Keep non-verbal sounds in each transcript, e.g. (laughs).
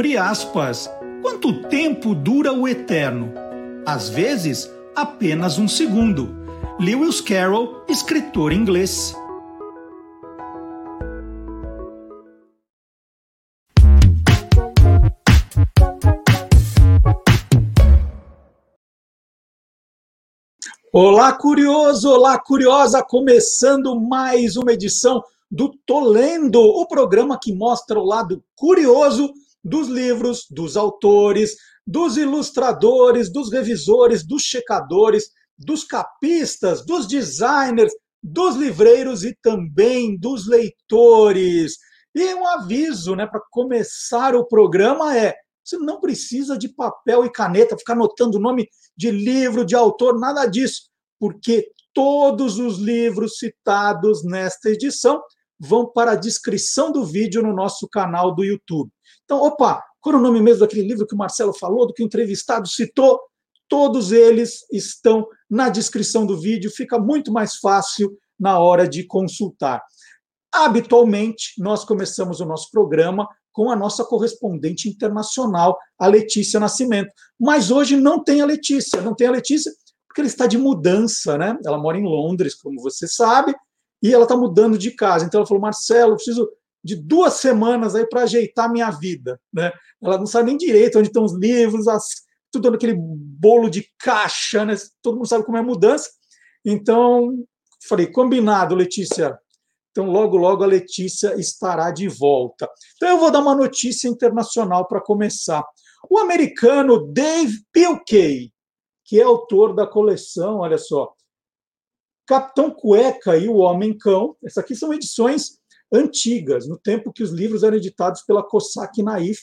Abre aspas. Quanto tempo dura o eterno? Às vezes, apenas um segundo. Lewis Carroll, escritor inglês. Olá, curioso! Olá, curiosa! Começando mais uma edição do Tolendo, o programa que mostra o lado curioso dos livros, dos autores, dos ilustradores, dos revisores, dos checadores, dos capistas, dos designers, dos livreiros e também dos leitores. E um aviso, né, para começar o programa é: você não precisa de papel e caneta, ficar anotando o nome de livro, de autor, nada disso, porque todos os livros citados nesta edição vão para a descrição do vídeo no nosso canal do YouTube. Então, opa, qual é o nome mesmo daquele livro que o Marcelo falou, do que o entrevistado citou? Todos eles estão na descrição do vídeo, fica muito mais fácil na hora de consultar. Habitualmente, nós começamos o nosso programa com a nossa correspondente internacional, a Letícia Nascimento. Mas hoje não tem a Letícia, não tem a Letícia porque ela está de mudança, né? Ela mora em Londres, como você sabe, e ela está mudando de casa. Então ela falou: Marcelo, preciso de duas semanas aí para ajeitar minha vida. Né? Ela não sabe nem direito onde estão os livros, as, tudo naquele bolo de caixa, né? todo mundo sabe como é mudança. Então, falei, combinado, Letícia. Então, logo, logo a Letícia estará de volta. Então, eu vou dar uma notícia internacional para começar. O americano Dave Pilkey, que é autor da coleção, olha só, Capitão Cueca e o Homem Cão. Essas aqui são edições antigas, no tempo que os livros eram editados pela Cossack Naif.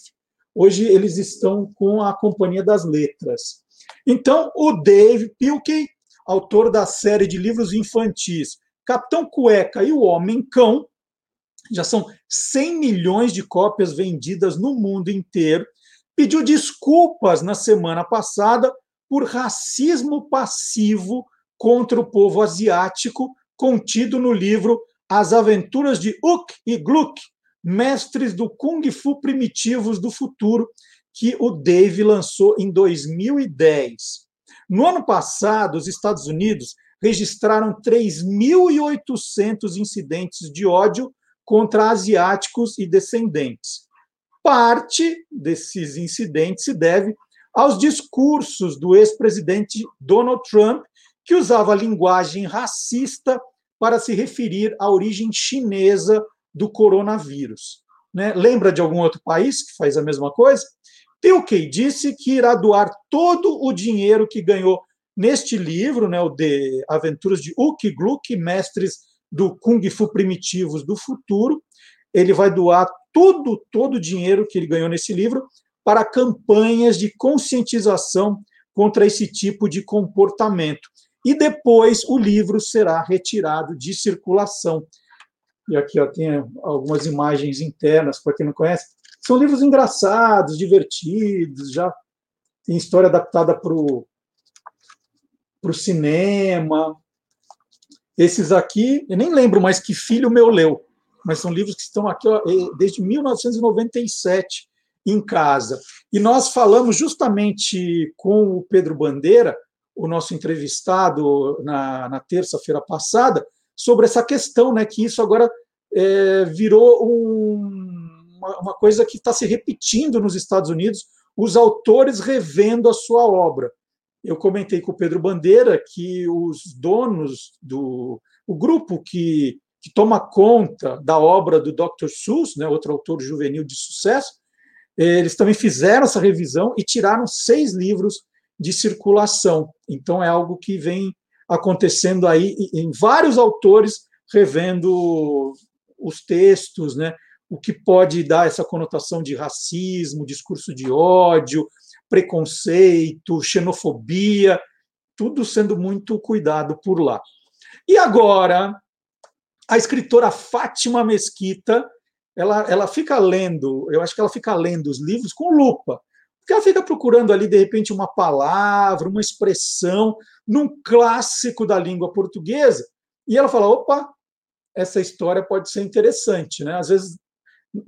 Hoje eles estão com a Companhia das Letras. Então, o Dave Pilkey, autor da série de livros infantis Capitão Cueca e o Homem Cão, já são 100 milhões de cópias vendidas no mundo inteiro, pediu desculpas na semana passada por racismo passivo contra o povo asiático contido no livro As Aventuras de Uk e Gluck, mestres do Kung Fu primitivos do futuro, que o Dave lançou em 2010. No ano passado, os Estados Unidos registraram 3.800 incidentes de ódio contra asiáticos e descendentes. Parte desses incidentes se deve aos discursos do ex-presidente Donald Trump que usava linguagem racista para se referir à origem chinesa do coronavírus. Né? Lembra de algum outro país que faz a mesma coisa? Pilkey disse que irá doar todo o dinheiro que ganhou neste livro, né, o de Aventuras de Uki Gluck, Mestres do Kung Fu Primitivos do Futuro. Ele vai doar tudo, todo o dinheiro que ele ganhou nesse livro para campanhas de conscientização contra esse tipo de comportamento e depois o livro será retirado de circulação. E aqui ó, tem algumas imagens internas, para quem não conhece. São livros engraçados, divertidos, já tem história adaptada para o cinema. Esses aqui, eu nem lembro mais que filho meu leu, mas são livros que estão aqui ó, desde 1997 em casa. E nós falamos justamente com o Pedro Bandeira o nosso entrevistado na, na terça-feira passada sobre essa questão, né, que isso agora é, virou um, uma, uma coisa que está se repetindo nos Estados Unidos, os autores revendo a sua obra. Eu comentei com o Pedro Bandeira que os donos do o grupo que, que toma conta da obra do Dr. Seuss, né, outro autor juvenil de sucesso, eles também fizeram essa revisão e tiraram seis livros de circulação. Então, é algo que vem acontecendo aí em vários autores revendo os textos, né? o que pode dar essa conotação de racismo, discurso de ódio, preconceito, xenofobia, tudo sendo muito cuidado por lá. E agora, a escritora Fátima Mesquita, ela, ela fica lendo, eu acho que ela fica lendo os livros com lupa, ela fica procurando ali, de repente, uma palavra, uma expressão, num clássico da língua portuguesa, e ela fala: opa, essa história pode ser interessante. Né? Às vezes,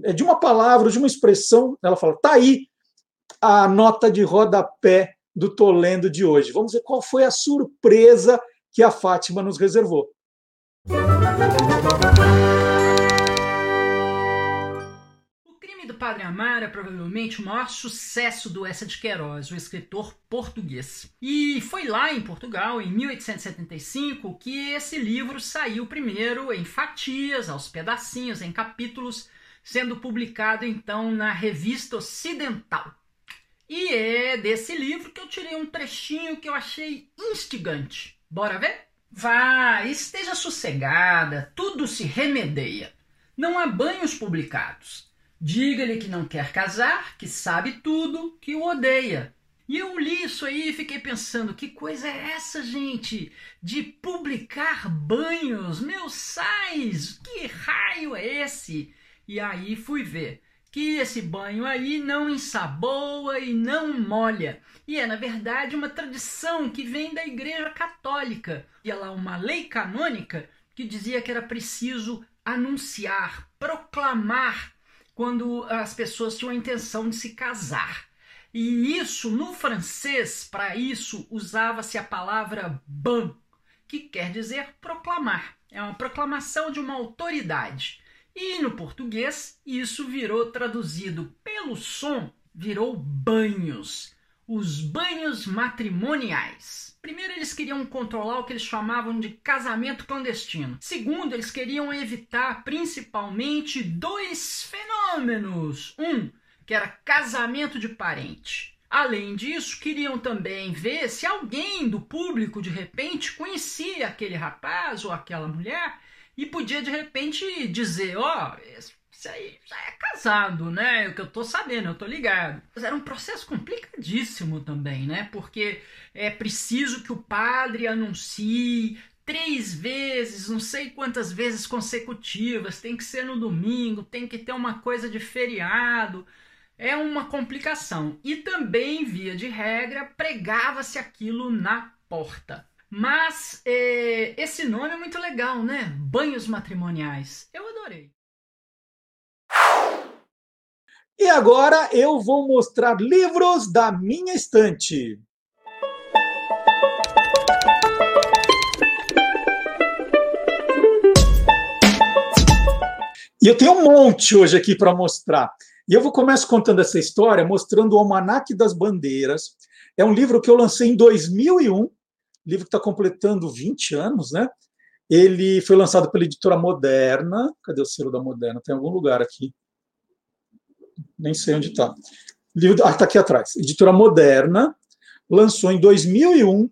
é de uma palavra, de uma expressão, ela fala: tá aí a nota de rodapé do Tolendo de hoje. Vamos ver qual foi a surpresa que a Fátima nos reservou. Padre Amaro é provavelmente o maior sucesso do Essa de Queiroz, o escritor português. E foi lá em Portugal, em 1875, que esse livro saiu primeiro em fatias, aos pedacinhos, em capítulos, sendo publicado então na Revista Ocidental. E é desse livro que eu tirei um trechinho que eu achei instigante. Bora ver? Vá, esteja sossegada, tudo se remedeia. Não há banhos publicados. Diga-lhe que não quer casar, que sabe tudo, que o odeia. E eu li isso aí e fiquei pensando, que coisa é essa, gente? De publicar banhos, meus sais, que raio é esse? E aí fui ver que esse banho aí não ensaboa e não molha. E é, na verdade, uma tradição que vem da Igreja Católica. E lá uma lei canônica que dizia que era preciso anunciar, proclamar quando as pessoas tinham a intenção de se casar. E isso, no francês, para isso, usava-se a palavra ban, que quer dizer proclamar. É uma proclamação de uma autoridade. E no português, isso virou traduzido pelo som, virou banhos. Os banhos matrimoniais. Primeiro, eles queriam controlar o que eles chamavam de casamento clandestino. Segundo, eles queriam evitar principalmente dois fenômenos. Um, que era casamento de parente. Além disso, queriam também ver se alguém do público de repente conhecia aquele rapaz ou aquela mulher e podia de repente dizer: Ó, oh, aí já é casado, né? O que eu tô sabendo, eu tô ligado. Mas era um processo complicadíssimo também, né? Porque é preciso que o padre anuncie três vezes, não sei quantas vezes consecutivas, tem que ser no domingo, tem que ter uma coisa de feriado. É uma complicação. E também, via de regra, pregava-se aquilo na porta. Mas é, esse nome é muito legal, né? Banhos matrimoniais. Eu adorei. E agora eu vou mostrar livros da minha estante. E eu tenho um monte hoje aqui para mostrar. E eu vou começar contando essa história, mostrando o Almanaque das Bandeiras. É um livro que eu lancei em 2001, livro que está completando 20 anos, né? Ele foi lançado pela editora Moderna. Cadê o selo da Moderna? Tem algum lugar aqui nem sei onde está. Ah, está aqui atrás. Editora Moderna, lançou em 2001,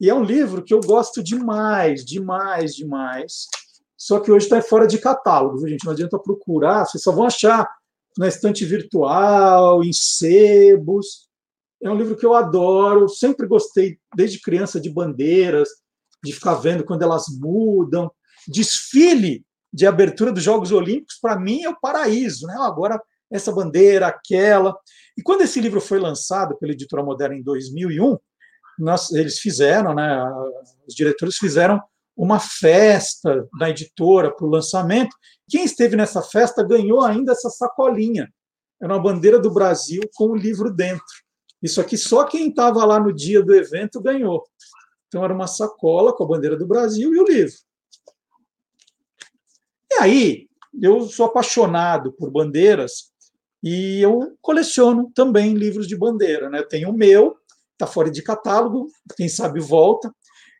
e é um livro que eu gosto demais, demais, demais. Só que hoje está fora de catálogo, viu, gente? Não adianta procurar, vocês só vão achar na estante virtual, em sebos. É um livro que eu adoro, sempre gostei, desde criança, de bandeiras, de ficar vendo quando elas mudam. Desfile de abertura dos Jogos Olímpicos, para mim, é o paraíso. Né? Agora essa bandeira, aquela. E quando esse livro foi lançado pela Editora Moderna em 2001, nós, eles fizeram, né, os diretores fizeram uma festa na editora para o lançamento. Quem esteve nessa festa ganhou ainda essa sacolinha. Era uma bandeira do Brasil com o livro dentro. Isso aqui só quem estava lá no dia do evento ganhou. Então era uma sacola com a bandeira do Brasil e o livro. E aí, eu sou apaixonado por bandeiras e eu coleciono também livros de bandeira. Né? Tenho o meu, está fora de catálogo, quem sabe volta.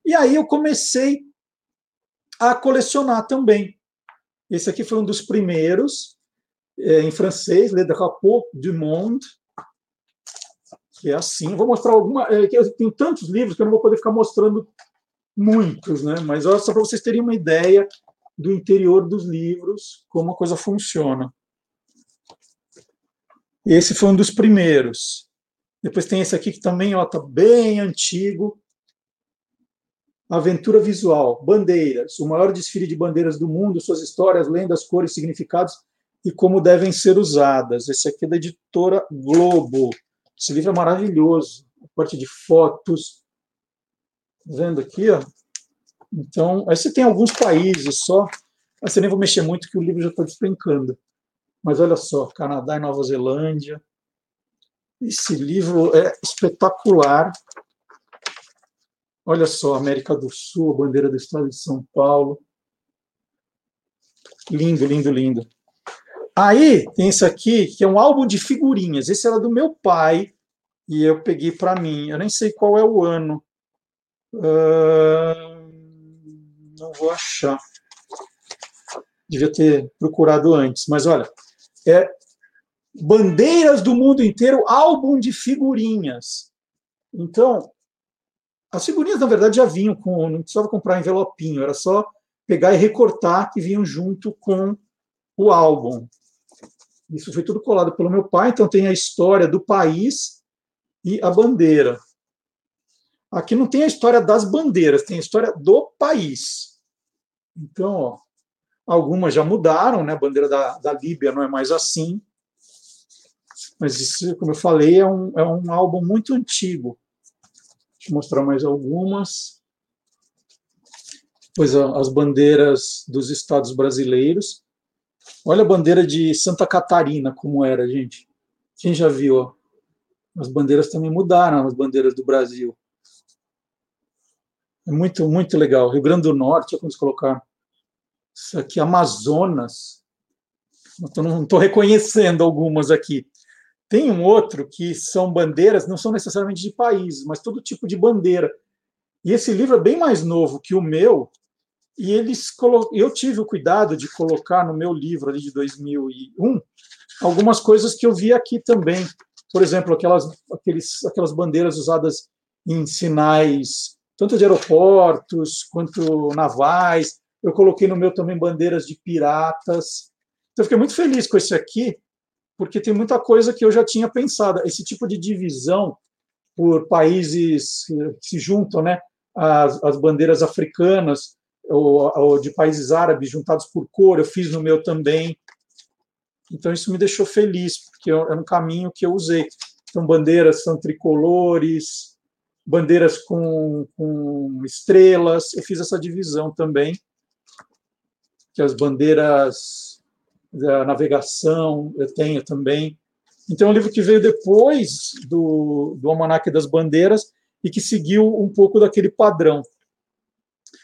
E aí eu comecei a colecionar também. Esse aqui foi um dos primeiros, é, em francês, Le Drapeau du Monde, que é assim. Vou mostrar alguma. É, eu tenho tantos livros que eu não vou poder ficar mostrando muitos, né? mas só para vocês terem uma ideia do interior dos livros, como a coisa funciona. Esse foi um dos primeiros. Depois tem esse aqui que também está bem antigo. Aventura visual, bandeiras, o maior desfile de bandeiras do mundo, suas histórias, lendas, cores, significados e como devem ser usadas. Esse aqui é da editora Globo. Esse livro é maravilhoso, a parte de fotos. Tá vendo aqui, ó? Então, aí você tem alguns países só, mas você nem vou mexer muito que o livro já está despencando. Mas olha só, Canadá e Nova Zelândia. Esse livro é espetacular. Olha só, América do Sul, a bandeira do estado de São Paulo. Lindo, lindo, lindo. Aí tem isso aqui, que é um álbum de figurinhas. Esse era do meu pai e eu peguei para mim. Eu nem sei qual é o ano. Uh, não vou achar. Devia ter procurado antes. Mas olha, é Bandeiras do Mundo Inteiro, álbum de figurinhas. Então, as figurinhas, na verdade, já vinham com. Não precisava comprar envelopinho, era só pegar e recortar que vinham junto com o álbum. Isso foi tudo colado pelo meu pai, então tem a história do país e a bandeira. Aqui não tem a história das bandeiras, tem a história do país. Então, ó, algumas já mudaram, né? A bandeira da, da Líbia não é mais assim. Mas isso, como eu falei, é um, é um álbum muito antigo. Deixa eu mostrar mais algumas. Pois as bandeiras dos estados brasileiros. Olha a bandeira de Santa Catarina, como era, gente. Quem já viu? As bandeiras também mudaram, as bandeiras do Brasil. É muito, muito legal. Rio Grande do Norte, como colocar. Isso aqui, Amazonas. Não estou reconhecendo algumas aqui. Tem um outro que são bandeiras, não são necessariamente de países, mas todo tipo de bandeira. E esse livro é bem mais novo que o meu, e eles eu tive o cuidado de colocar no meu livro ali de 2001 algumas coisas que eu vi aqui também. Por exemplo, aquelas, aqueles, aquelas bandeiras usadas em sinais, tanto de aeroportos quanto navais. Eu coloquei no meu também bandeiras de piratas. Então, eu fiquei muito feliz com esse aqui, porque tem muita coisa que eu já tinha pensado. Esse tipo de divisão por países que se juntam, né? As, as bandeiras africanas ou, ou de países árabes juntados por cor, eu fiz no meu também. Então, isso me deixou feliz, porque era um caminho que eu usei. Então, bandeiras são tricolores, bandeiras com, com estrelas, eu fiz essa divisão também, que as bandeiras da navegação eu tenho também. Então, é um livro que veio depois do, do Almanac das Bandeiras e que seguiu um pouco daquele padrão.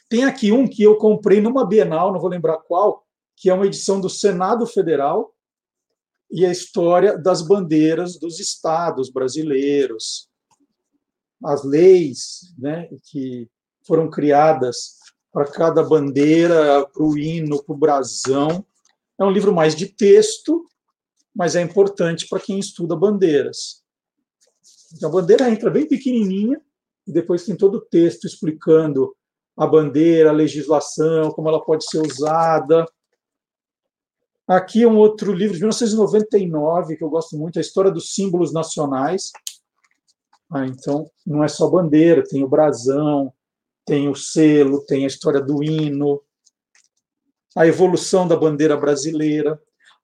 Tem aqui um que eu comprei numa Bienal, não vou lembrar qual, que é uma edição do Senado Federal e a história das bandeiras dos estados brasileiros, as leis né, que foram criadas para cada bandeira, para o hino, para o brasão. É um livro mais de texto, mas é importante para quem estuda bandeiras. Então, a bandeira entra bem pequenininha, e depois tem todo o texto explicando a bandeira, a legislação, como ela pode ser usada. Aqui é um outro livro de 1999 que eu gosto muito, a história dos símbolos nacionais. Ah, então, não é só bandeira, tem o brasão, tem o selo, tem a história do hino, a evolução da bandeira brasileira.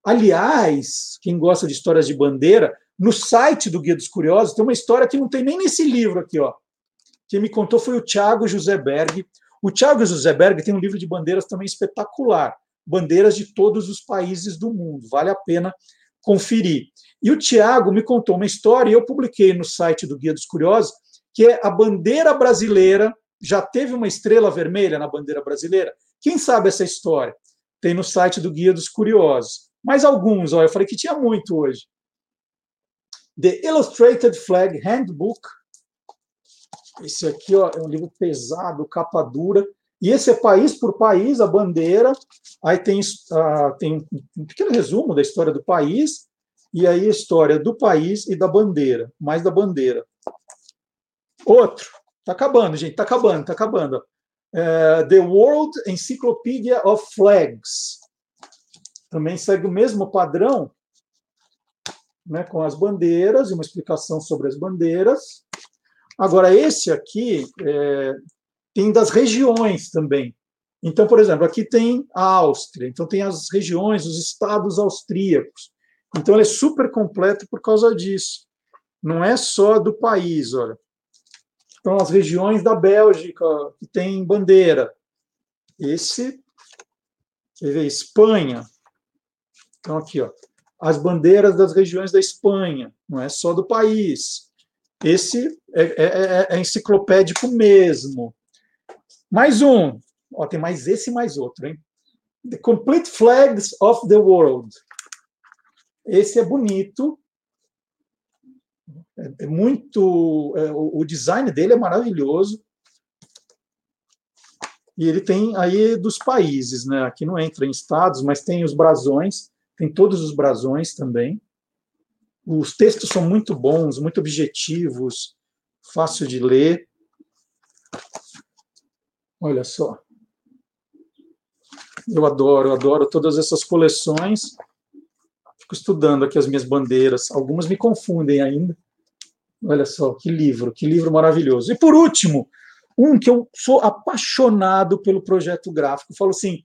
Aliás, quem gosta de histórias de bandeira, no site do Guia dos Curiosos tem uma história que não tem nem nesse livro aqui, ó. Quem me contou foi o Thiago José Berg, o Thiago Zuzeberg tem um livro de bandeiras também espetacular, bandeiras de todos os países do mundo, vale a pena conferir. E o Tiago me contou uma história, e eu publiquei no site do Guia dos Curiosos, que é a bandeira brasileira, já teve uma estrela vermelha na bandeira brasileira? Quem sabe essa história? Tem no site do Guia dos Curiosos. Mais alguns, ó, eu falei que tinha muito hoje. The Illustrated Flag Handbook esse aqui ó, é um livro pesado, capa dura. E esse é país por país, a bandeira. Aí tem, uh, tem um pequeno resumo da história do país. E aí a história do país e da bandeira, mais da bandeira. Outro. Está acabando, gente. Está acabando, está acabando. É, The World Encyclopedia of Flags. Também segue o mesmo padrão, né, com as bandeiras e uma explicação sobre as bandeiras. Agora, esse aqui é, tem das regiões também. Então, por exemplo, aqui tem a Áustria, então tem as regiões, os estados austríacos. Então, ele é super completo por causa disso. Não é só do país, olha. Então, as regiões da Bélgica, que tem bandeira. Esse, quer ver, Espanha. Então, aqui, ó. as bandeiras das regiões da Espanha, não é só do país. Esse é, é, é, é enciclopédico mesmo. Mais um. Ó, tem mais esse e mais outro, hein? The Complete Flags of the World. Esse é bonito. É, é muito. É, o design dele é maravilhoso. E ele tem aí dos países, né? Aqui não entra em estados, mas tem os brasões, tem todos os brasões também. Os textos são muito bons, muito objetivos, fácil de ler. Olha só. Eu adoro, eu adoro todas essas coleções. Fico estudando aqui as minhas bandeiras. Algumas me confundem ainda. Olha só, que livro, que livro maravilhoso. E por último, um que eu sou apaixonado pelo projeto gráfico. Falo assim,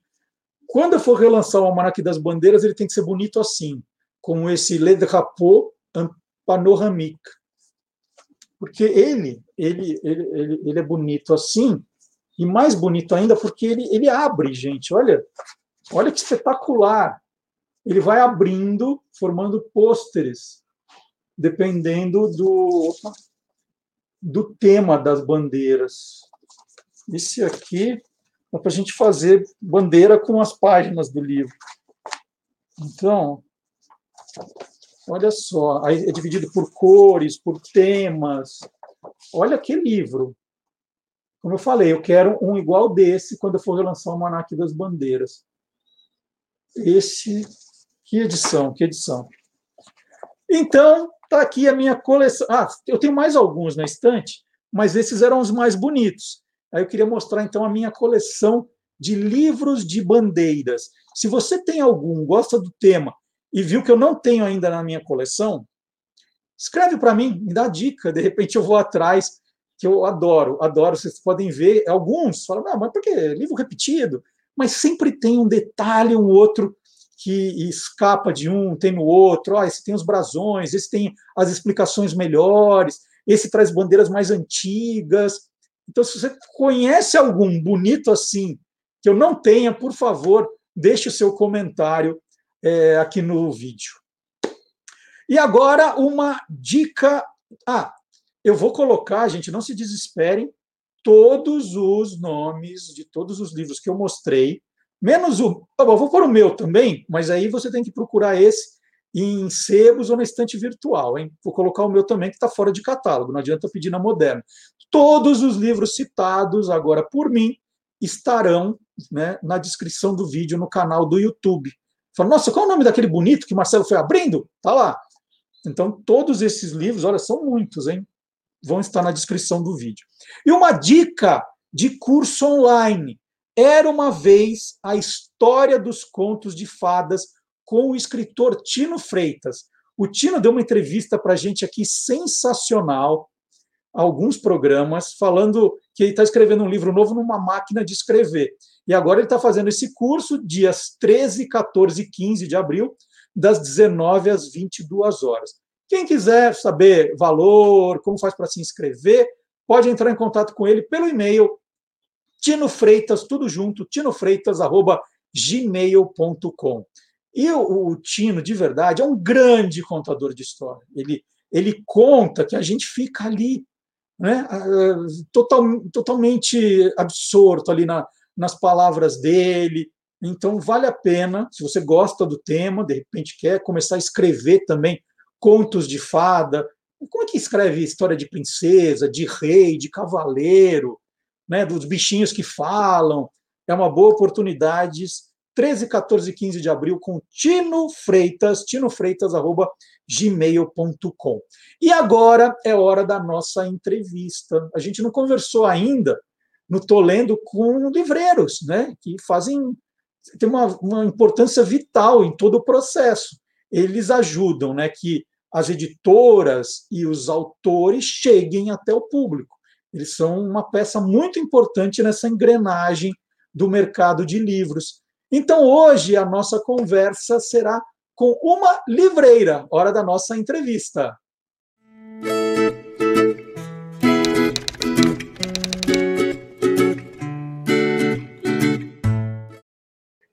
quando eu for relançar o Almanac das Bandeiras, ele tem que ser bonito assim, como esse Le Drapeau Panoramique. Porque ele, ele, ele, ele, ele é bonito assim, e mais bonito ainda porque ele, ele abre, gente. Olha, olha que espetacular. Ele vai abrindo, formando pôsteres, dependendo do, do tema das bandeiras. Esse aqui é para a gente fazer bandeira com as páginas do livro. Então, olha só, aí é dividido por cores, por temas. Olha que livro. Como eu falei, eu quero um igual desse quando eu for relançar o Manac das Bandeiras. Esse, que edição, que edição. Então, está aqui a minha coleção. Ah, eu tenho mais alguns na estante, mas esses eram os mais bonitos. Aí eu queria mostrar, então, a minha coleção de livros de bandeiras. Se você tem algum, gosta do tema e viu que eu não tenho ainda na minha coleção, escreve para mim, me dá dica, de repente eu vou atrás que eu adoro, adoro. Vocês podem ver alguns falam, não, mas por que livro repetido? Mas sempre tem um detalhe, um outro que escapa de um, tem no outro. Oh, esse tem os brasões, esse tem as explicações melhores, esse traz bandeiras mais antigas. Então, se você conhece algum bonito assim que eu não tenha, por favor, deixe o seu comentário é, aqui no vídeo. E agora uma dica. Ah, eu vou colocar, gente, não se desesperem, todos os nomes de todos os livros que eu mostrei, menos o. Eu vou pôr o meu também, mas aí você tem que procurar esse em sebos ou na estante virtual. Hein? Vou colocar o meu também, que está fora de catálogo, não adianta pedir na moderna. Todos os livros citados agora por mim estarão né, na descrição do vídeo no canal do YouTube. Fala, nossa, qual é o nome daquele bonito que Marcelo foi abrindo? Tá lá. Então, todos esses livros, olha, são muitos, hein? vão estar na descrição do vídeo. E uma dica de curso online. Era uma vez a história dos contos de fadas com o escritor Tino Freitas. O Tino deu uma entrevista para a gente aqui sensacional, alguns programas, falando que ele está escrevendo um livro novo numa máquina de escrever. E agora ele está fazendo esse curso dias 13, 14 e 15 de abril, das 19 às 22 horas. Quem quiser saber valor, como faz para se inscrever, pode entrar em contato com ele pelo e-mail Tino Freitas, tudo junto, tinofreitas.gmail.com. E o, o, Tino, de verdade, é um grande contador de história. Ele, ele conta que a gente fica ali, né, total, totalmente absorto ali na, nas palavras dele. Então, vale a pena, se você gosta do tema, de repente quer começar a escrever também contos de fada. Como é que escreve história de princesa, de rei, de cavaleiro, né, dos bichinhos que falam? É uma boa oportunidade. 13, 14 e 15 de abril com Tino Freitas, tinofreitas.gmail.com. E agora é hora da nossa entrevista. A gente não conversou ainda no Tô Lendo com livreiros, né, que fazem tem uma, uma importância vital em todo o processo. Eles ajudam né, que as editoras e os autores cheguem até o público. Eles são uma peça muito importante nessa engrenagem do mercado de livros. Então, hoje, a nossa conversa será com uma livreira, hora da nossa entrevista.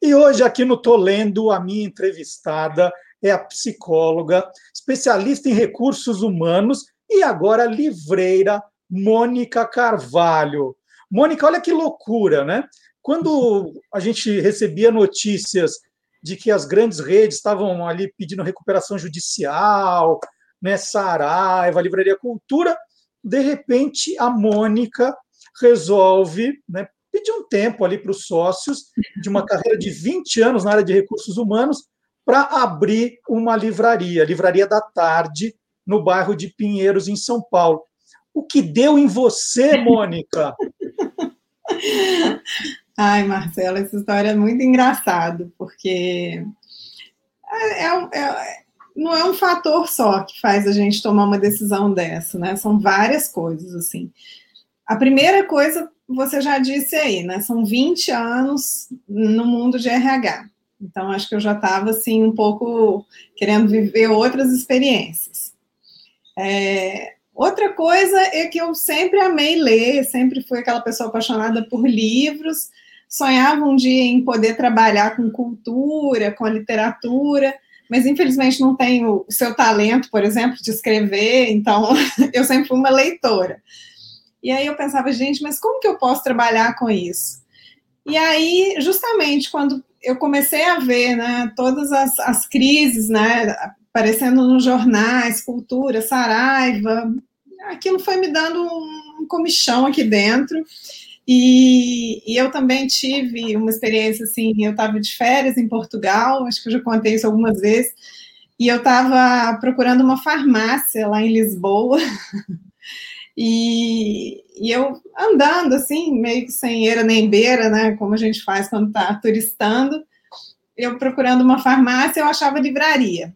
E hoje, aqui no Tô Lendo, a minha entrevistada é a psicóloga, especialista em recursos humanos e agora livreira Mônica Carvalho. Mônica, olha que loucura, né? Quando a gente recebia notícias de que as grandes redes estavam ali pedindo recuperação judicial, né, Saraiva, Livraria Cultura, de repente a Mônica resolve né, pedir um tempo ali para os sócios de uma carreira de 20 anos na área de recursos humanos para abrir uma livraria, Livraria da Tarde, no bairro de Pinheiros, em São Paulo. O que deu em você, Mônica? (laughs) Ai, Marcelo, essa história é muito engraçada, porque é, é, é, não é um fator só que faz a gente tomar uma decisão dessa, né? São várias coisas, assim. A primeira coisa, você já disse aí, né? São 20 anos no mundo de RH. Então, acho que eu já estava, assim, um pouco querendo viver outras experiências. É, outra coisa é que eu sempre amei ler, sempre fui aquela pessoa apaixonada por livros, sonhava um dia em poder trabalhar com cultura, com a literatura, mas infelizmente não tenho o seu talento, por exemplo, de escrever, então (laughs) eu sempre fui uma leitora. E aí eu pensava, gente, mas como que eu posso trabalhar com isso? E aí, justamente quando eu comecei a ver né, todas as, as crises né, aparecendo nos jornais, cultura, Saraiva, aquilo foi me dando um comichão aqui dentro. E, e, eu também tive uma experiência assim, eu estava de férias em Portugal, acho que eu já contei isso algumas vezes, e eu estava procurando uma farmácia lá em Lisboa, (laughs) e, e, eu andando assim, meio que sem eira nem beira, né, como a gente faz quando está turistando, eu procurando uma farmácia, eu achava livraria.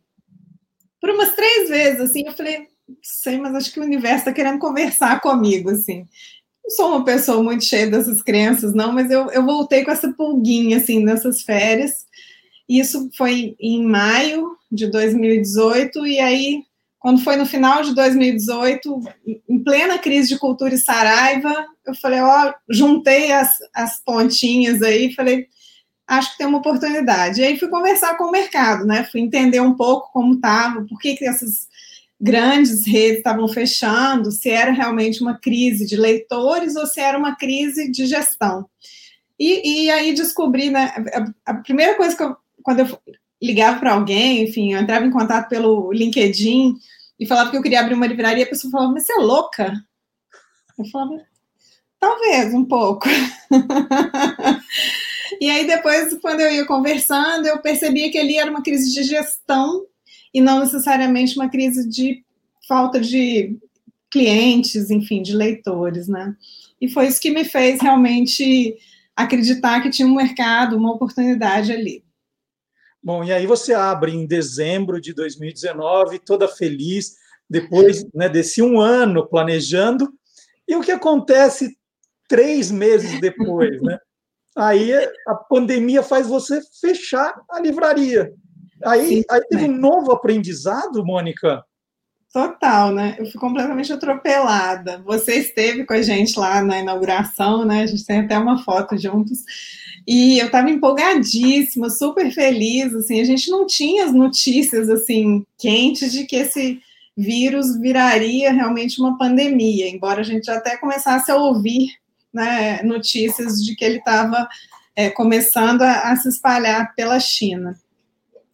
Por umas três vezes, assim, eu falei, sei, mas acho que o universo está querendo conversar comigo, assim não sou uma pessoa muito cheia dessas crenças, não, mas eu, eu voltei com essa pulguinha, assim, nessas férias. Isso foi em maio de 2018, e aí, quando foi no final de 2018, em plena crise de cultura e Saraiva, eu falei, ó, juntei as, as pontinhas aí, falei, acho que tem uma oportunidade. E aí fui conversar com o mercado, né? Fui entender um pouco como estava, por que, que essas grandes redes estavam fechando, se era realmente uma crise de leitores ou se era uma crise de gestão. E, e aí descobri, né, a, a, primeira coisa que eu, quando eu ligava para alguém, enfim, eu entrava em contato pelo LinkedIn e falava que eu queria abrir uma livraria, a pessoa falava, mas você é louca? Eu falava, talvez, um pouco. (laughs) e aí depois, quando eu ia conversando, eu percebia que ali era uma crise de gestão e não necessariamente uma crise de falta de clientes, enfim, de leitores, né? E foi isso que me fez realmente acreditar que tinha um mercado, uma oportunidade ali. Bom, e aí você abre em dezembro de 2019, toda feliz, depois né, desse um ano planejando, e o que acontece três meses depois, né? Aí a pandemia faz você fechar a livraria. Aí, Sim, aí teve um novo aprendizado, Mônica? Total, né? Eu fui completamente atropelada. Você esteve com a gente lá na inauguração, né? A gente tem até uma foto juntos. E eu estava empolgadíssima, super feliz, assim, a gente não tinha as notícias, assim, quentes de que esse vírus viraria realmente uma pandemia, embora a gente até começasse a ouvir né, notícias de que ele estava é, começando a, a se espalhar pela China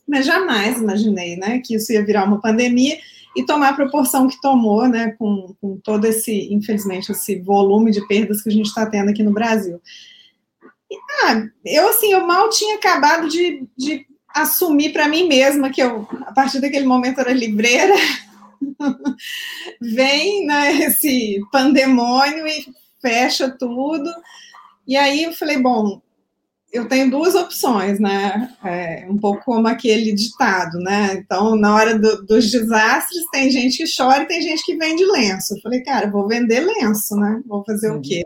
mas jamais imaginei né, que isso ia virar uma pandemia e tomar a proporção que tomou, né, com, com todo esse, infelizmente, esse volume de perdas que a gente está tendo aqui no Brasil. Ah, eu, assim, eu mal tinha acabado de, de assumir para mim mesma que eu, a partir daquele momento, era livreira, (laughs) vem né, esse pandemônio e fecha tudo. E aí eu falei, bom, eu tenho duas opções, né? É, um pouco como aquele ditado, né? Então, na hora do, dos desastres, tem gente que chora e tem gente que vende lenço. Eu falei, cara, vou vender lenço, né? Vou fazer uhum. o quê?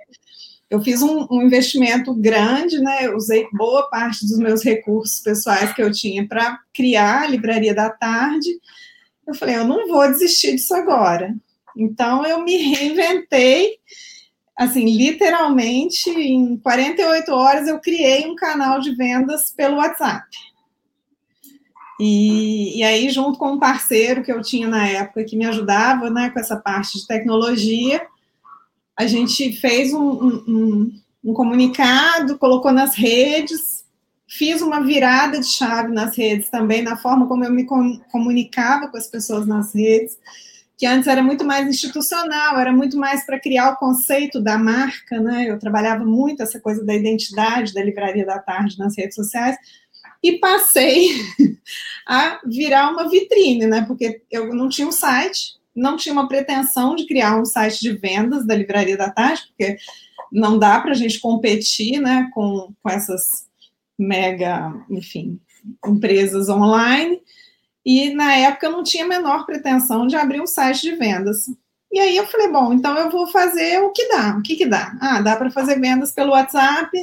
Eu fiz um, um, investimento grande, né? Eu usei boa parte dos meus recursos pessoais que eu tinha para criar a livraria da tarde. Eu falei, eu não vou desistir disso agora. Então, eu me reinventei assim, literalmente, em 48 horas eu criei um canal de vendas pelo WhatsApp. E, e, aí, junto com um parceiro que eu tinha na época que me ajudava né, com essa parte de tecnologia, a gente fez um, um, um comunicado, colocou nas redes, fiz uma virada de chave nas redes também, na forma como eu me comunicava com as pessoas nas redes, que antes era muito mais institucional, era muito mais para criar o conceito da marca, né? Eu trabalhava muito essa coisa da identidade da Livraria da Tarde nas redes sociais, e passei (laughs) a virar uma vitrine, né? Porque eu não tinha um site, não tinha uma pretensão de criar um site de vendas da Livraria da Tarde, porque não dá para a gente competir, né, com, com essas mega, enfim, empresas online. E na época eu não tinha a menor pretensão de abrir um site de vendas. E aí eu falei, bom, então eu vou fazer o que dá. O que que dá? Ah, dá para fazer vendas pelo WhatsApp,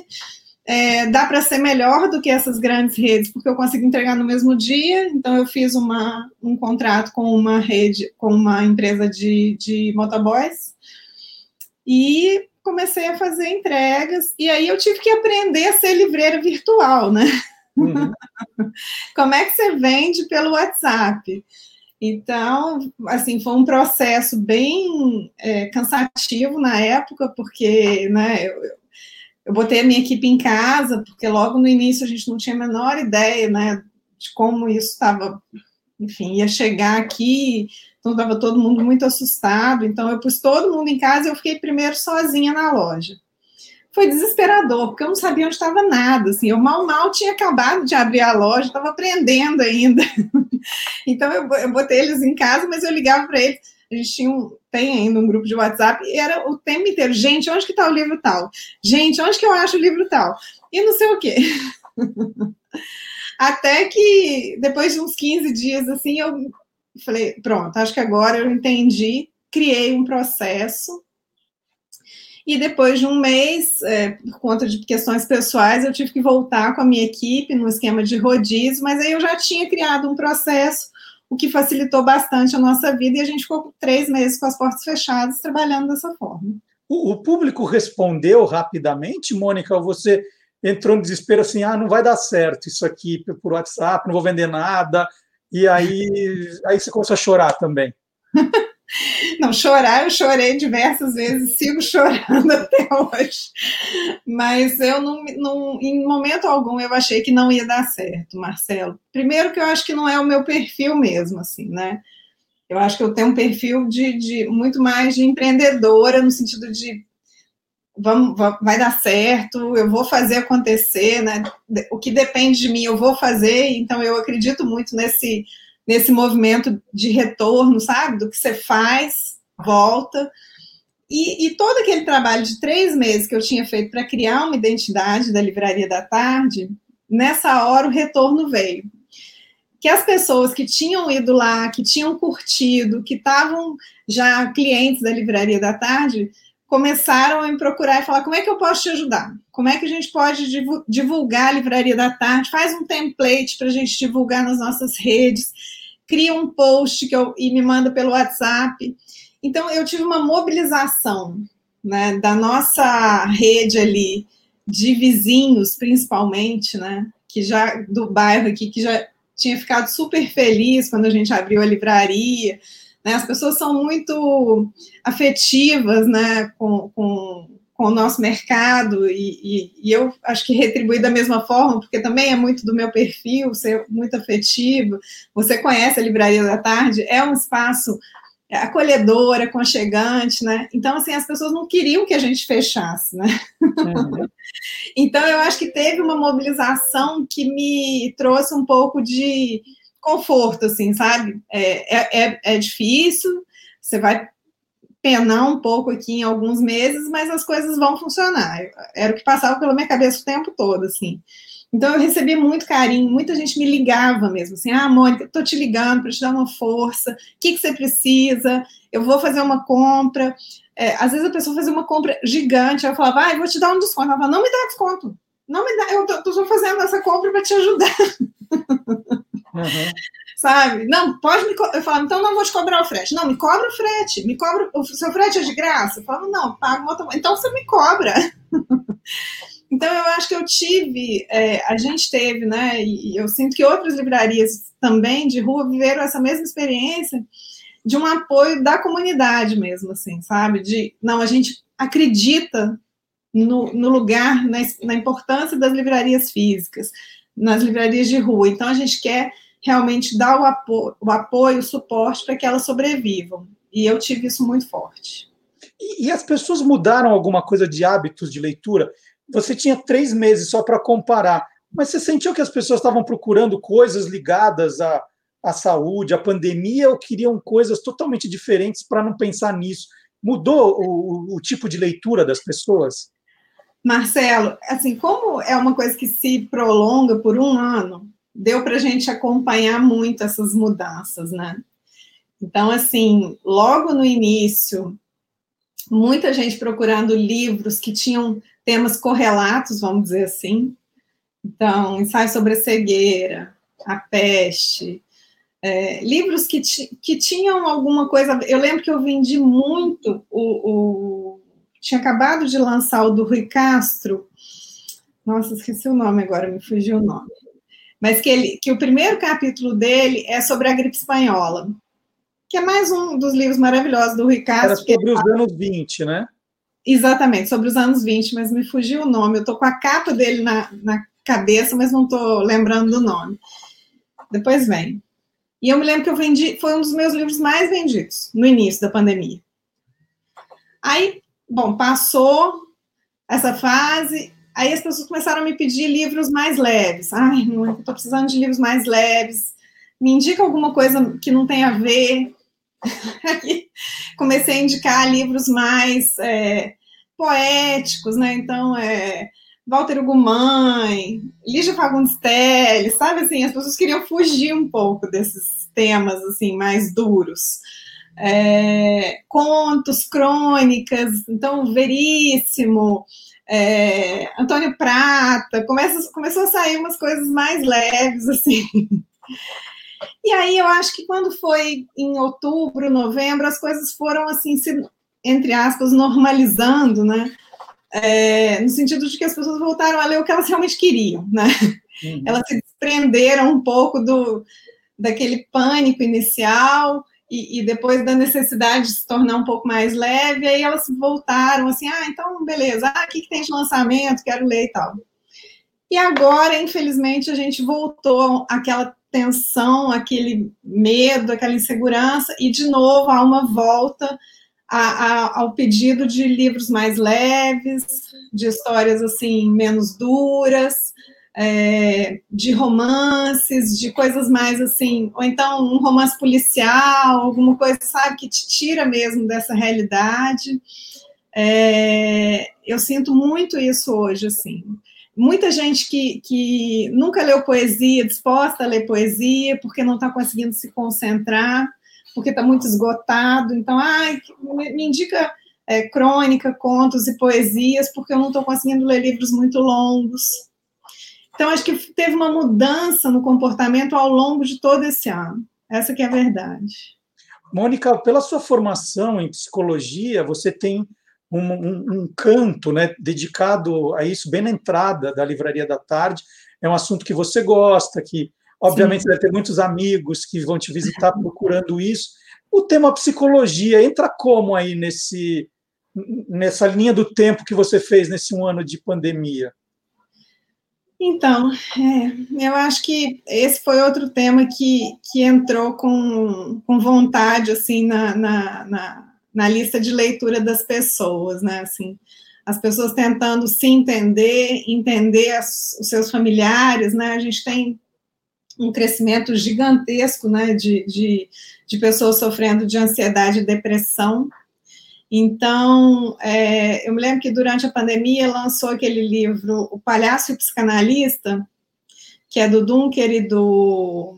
é, dá para ser melhor do que essas grandes redes, porque eu consigo entregar no mesmo dia. Então, eu fiz uma, um contrato com uma rede, com uma empresa de, de motoboys, e comecei a fazer entregas. E aí, eu tive que aprender a ser livreira virtual, né? Uhum. (laughs) Como é que você vende pelo WhatsApp? Então, assim, foi um processo bem é, cansativo na época, porque né, eu, eu botei a minha equipe em casa, porque logo no início a gente não tinha a menor ideia, né, de como isso estava, enfim, ia chegar aqui, então estava todo mundo muito assustado, então eu pus todo mundo em casa e eu fiquei primeiro sozinha na loja. Foi desesperador, porque eu não sabia onde estava nada, assim, eu mal, mal tinha acabado de abrir a loja, estava aprendendo ainda. (laughs) então eu, eu botei eles em casa, mas eu ligava para eles, a gente tinha um, tem ainda um grupo de WhatsApp, e era o tempo inteiro, gente, onde que está o livro tal? Gente, onde que eu acho o livro tal? E não sei o quê. (laughs) Até que, depois de uns 15 dias, assim, eu falei, pronto, acho que agora eu entendi, criei um processo, e depois de um mês, é, por conta de questões pessoais, eu tive que voltar com a minha equipe no esquema de rodízio, mas aí eu já tinha criado um processo o que facilitou bastante a nossa vida e a gente ficou três meses com as portas fechadas trabalhando dessa forma. O, o público respondeu rapidamente, Mônica, ou você entrou no desespero assim, ah, não vai dar certo isso aqui por WhatsApp, não vou vender nada, e aí, aí você começou a chorar também. (laughs) Não, chorar, eu chorei diversas vezes, sigo (laughs) chorando até hoje. Mas eu não, não, em momento algum, eu achei que não ia dar certo, Marcelo. Primeiro que eu acho que não é o meu perfil mesmo, assim, né? Eu acho que eu tenho um perfil de, de muito mais de empreendedora, no sentido de vamos, vai dar certo, eu vou fazer acontecer, né? O que depende de mim, eu vou fazer, então eu acredito muito nesse nesse movimento de retorno, sabe? Do que você faz, volta. E, e, todo aquele trabalho de três meses que eu tinha feito para criar uma identidade da Livraria da Tarde, nessa hora o retorno veio. Que as pessoas que tinham ido lá, que tinham curtido, que estavam já clientes da Livraria da Tarde, começaram a me procurar e falar: como é que eu posso te ajudar? Como é que a gente pode divulgar a Livraria da Tarde? Faz um template para a gente divulgar nas nossas redes cria um post que eu, e me manda pelo WhatsApp. Então, eu tive uma mobilização né, da nossa rede ali, de vizinhos, principalmente, né, que já do bairro aqui, que já tinha ficado super feliz quando a gente abriu a livraria. Né, as pessoas são muito afetivas né, com, com com o nosso mercado e, e, e, eu acho que retribuir da mesma forma, porque também é muito do meu perfil, ser muito afetivo. Você conhece a Livraria da Tarde, é um espaço acolhedor, aconchegante, né? Então, assim, as pessoas não queriam que a gente fechasse, né? Uhum. (laughs) então, eu acho que teve uma mobilização que me trouxe um pouco de conforto, assim, sabe? É, é, é difícil, você vai penar um pouco aqui em alguns meses, mas as coisas vão funcionar. Era o que passava pela minha cabeça o tempo todo, assim. Então eu recebi muito carinho, muita gente me ligava mesmo, assim, ah, Mônica, tô te ligando para te dar uma força, o que, que você precisa? Eu vou fazer uma compra. É, às vezes a pessoa fazia uma compra gigante, eu falava, ah, eu vou te dar um desconto. Ela falava, não me dá desconto, não me dá, eu tô, tô fazendo essa compra para te ajudar. (laughs) Uhum sabe? Não, pode me. Eu falo, então não vou te cobrar o frete. Não, me cobra o frete. Me cobra. O seu frete é de graça? Eu falo, não, moto. Então você me cobra. (laughs) Então, eu acho que eu tive, é, a gente teve, né, e eu sinto que outras livrarias também de rua viveram essa mesma experiência de um apoio da comunidade mesmo, assim, sabe? De, não, a gente acredita no, no lugar, na, na importância das livrarias físicas, nas livrarias de rua. Então, a gente quer realmente dar o apoio, o, apoio, o suporte para que elas sobrevivam. E eu tive isso muito forte. E, e as pessoas mudaram alguma coisa de hábitos de leitura? Você tinha três meses só para comparar, mas você sentiu que as pessoas estavam procurando coisas ligadas à, à saúde, à pandemia, ou queriam coisas totalmente diferentes para não pensar nisso? Mudou o, o tipo de leitura das pessoas? Marcelo, assim, como é uma coisa que se prolonga por um ano, deu para a gente acompanhar muito essas mudanças, né? Então, assim, logo no início, muita gente procurando livros que tinham temas correlatos, vamos dizer assim. Então, ensaio sobre a cegueira, a peste, é, livros que, que tinham alguma coisa. Eu lembro que eu vendi muito o, o tinha acabado de lançar o do Rui Castro. Nossa, esqueci o nome agora, me fugiu o nome. Mas que, ele, que o primeiro capítulo dele é sobre a gripe espanhola, que é mais um dos livros maravilhosos do Rui Castro. Era sobre os anos 20, né? Exatamente, sobre os anos 20, mas me fugiu o nome. Eu estou com a capa dele na, na cabeça, mas não estou lembrando do nome. Depois vem. E eu me lembro que eu vendi, foi um dos meus livros mais vendidos no início da pandemia. Aí Bom, passou essa fase, aí as pessoas começaram a me pedir livros mais leves. Ai, não, estou precisando de livros mais leves. Me indica alguma coisa que não tem a ver. (laughs) Comecei a indicar livros mais é, poéticos, né? Então, é, Walter Ugumãe, Lígia Fagundes Telles, sabe assim, as pessoas queriam fugir um pouco desses temas assim mais duros é, contos, crônicas, então Veríssimo, é, Antônio Prata, começa, começou a sair umas coisas mais leves, assim. E aí eu acho que quando foi em outubro, novembro, as coisas foram assim, se, entre aspas, normalizando, né? É, no sentido de que as pessoas voltaram a ler o que elas realmente queriam, né? Uhum. Elas se desprenderam um pouco do, daquele pânico inicial e, e, depois da necessidade de se tornar um pouco mais leve, aí elas voltaram assim, ah, então beleza, ah, o que, que tem de lançamento, quero ler e tal. E agora, infelizmente, a gente voltou àquela tensão, aquele medo, aquela insegurança, e de novo há uma volta a, a, ao pedido de livros mais leves, de histórias assim menos duras, é, de romances, de coisas mais assim, ou então um romance policial, alguma coisa, sabe, que te tira mesmo dessa realidade. É, eu sinto muito isso hoje, assim. Muita gente que, que nunca leu poesia, disposta a ler poesia, porque não está conseguindo se concentrar, porque está muito esgotado. Então, ai, me indica é, crônica, contos e poesias, porque eu não estou conseguindo ler livros muito longos. Então, acho que teve uma mudança no comportamento ao longo de todo esse ano. Essa que é a verdade. Mônica, pela sua formação em psicologia, você tem um, um, um, canto né, dedicado a isso, bem na entrada da Livraria da Tarde. É um assunto que você gosta, que, obviamente, Sim. você vai ter muitos amigos que vão te visitar (laughs) procurando isso. O tema psicologia entra como aí nesse, nessa linha do tempo que você fez nesse um ano de pandemia? Então, é, eu acho que esse foi outro tema que, que entrou com, com vontade, assim, na, na, na, na lista de leitura das pessoas, né, assim, as pessoas tentando se entender, entender as, os seus familiares, né, a gente tem um crescimento gigantesco, né, de, de, de pessoas sofrendo de ansiedade e depressão, então, é, eu me lembro que durante a pandemia lançou aquele livro O Palhaço e o Psicanalista, que é do Dunker e do.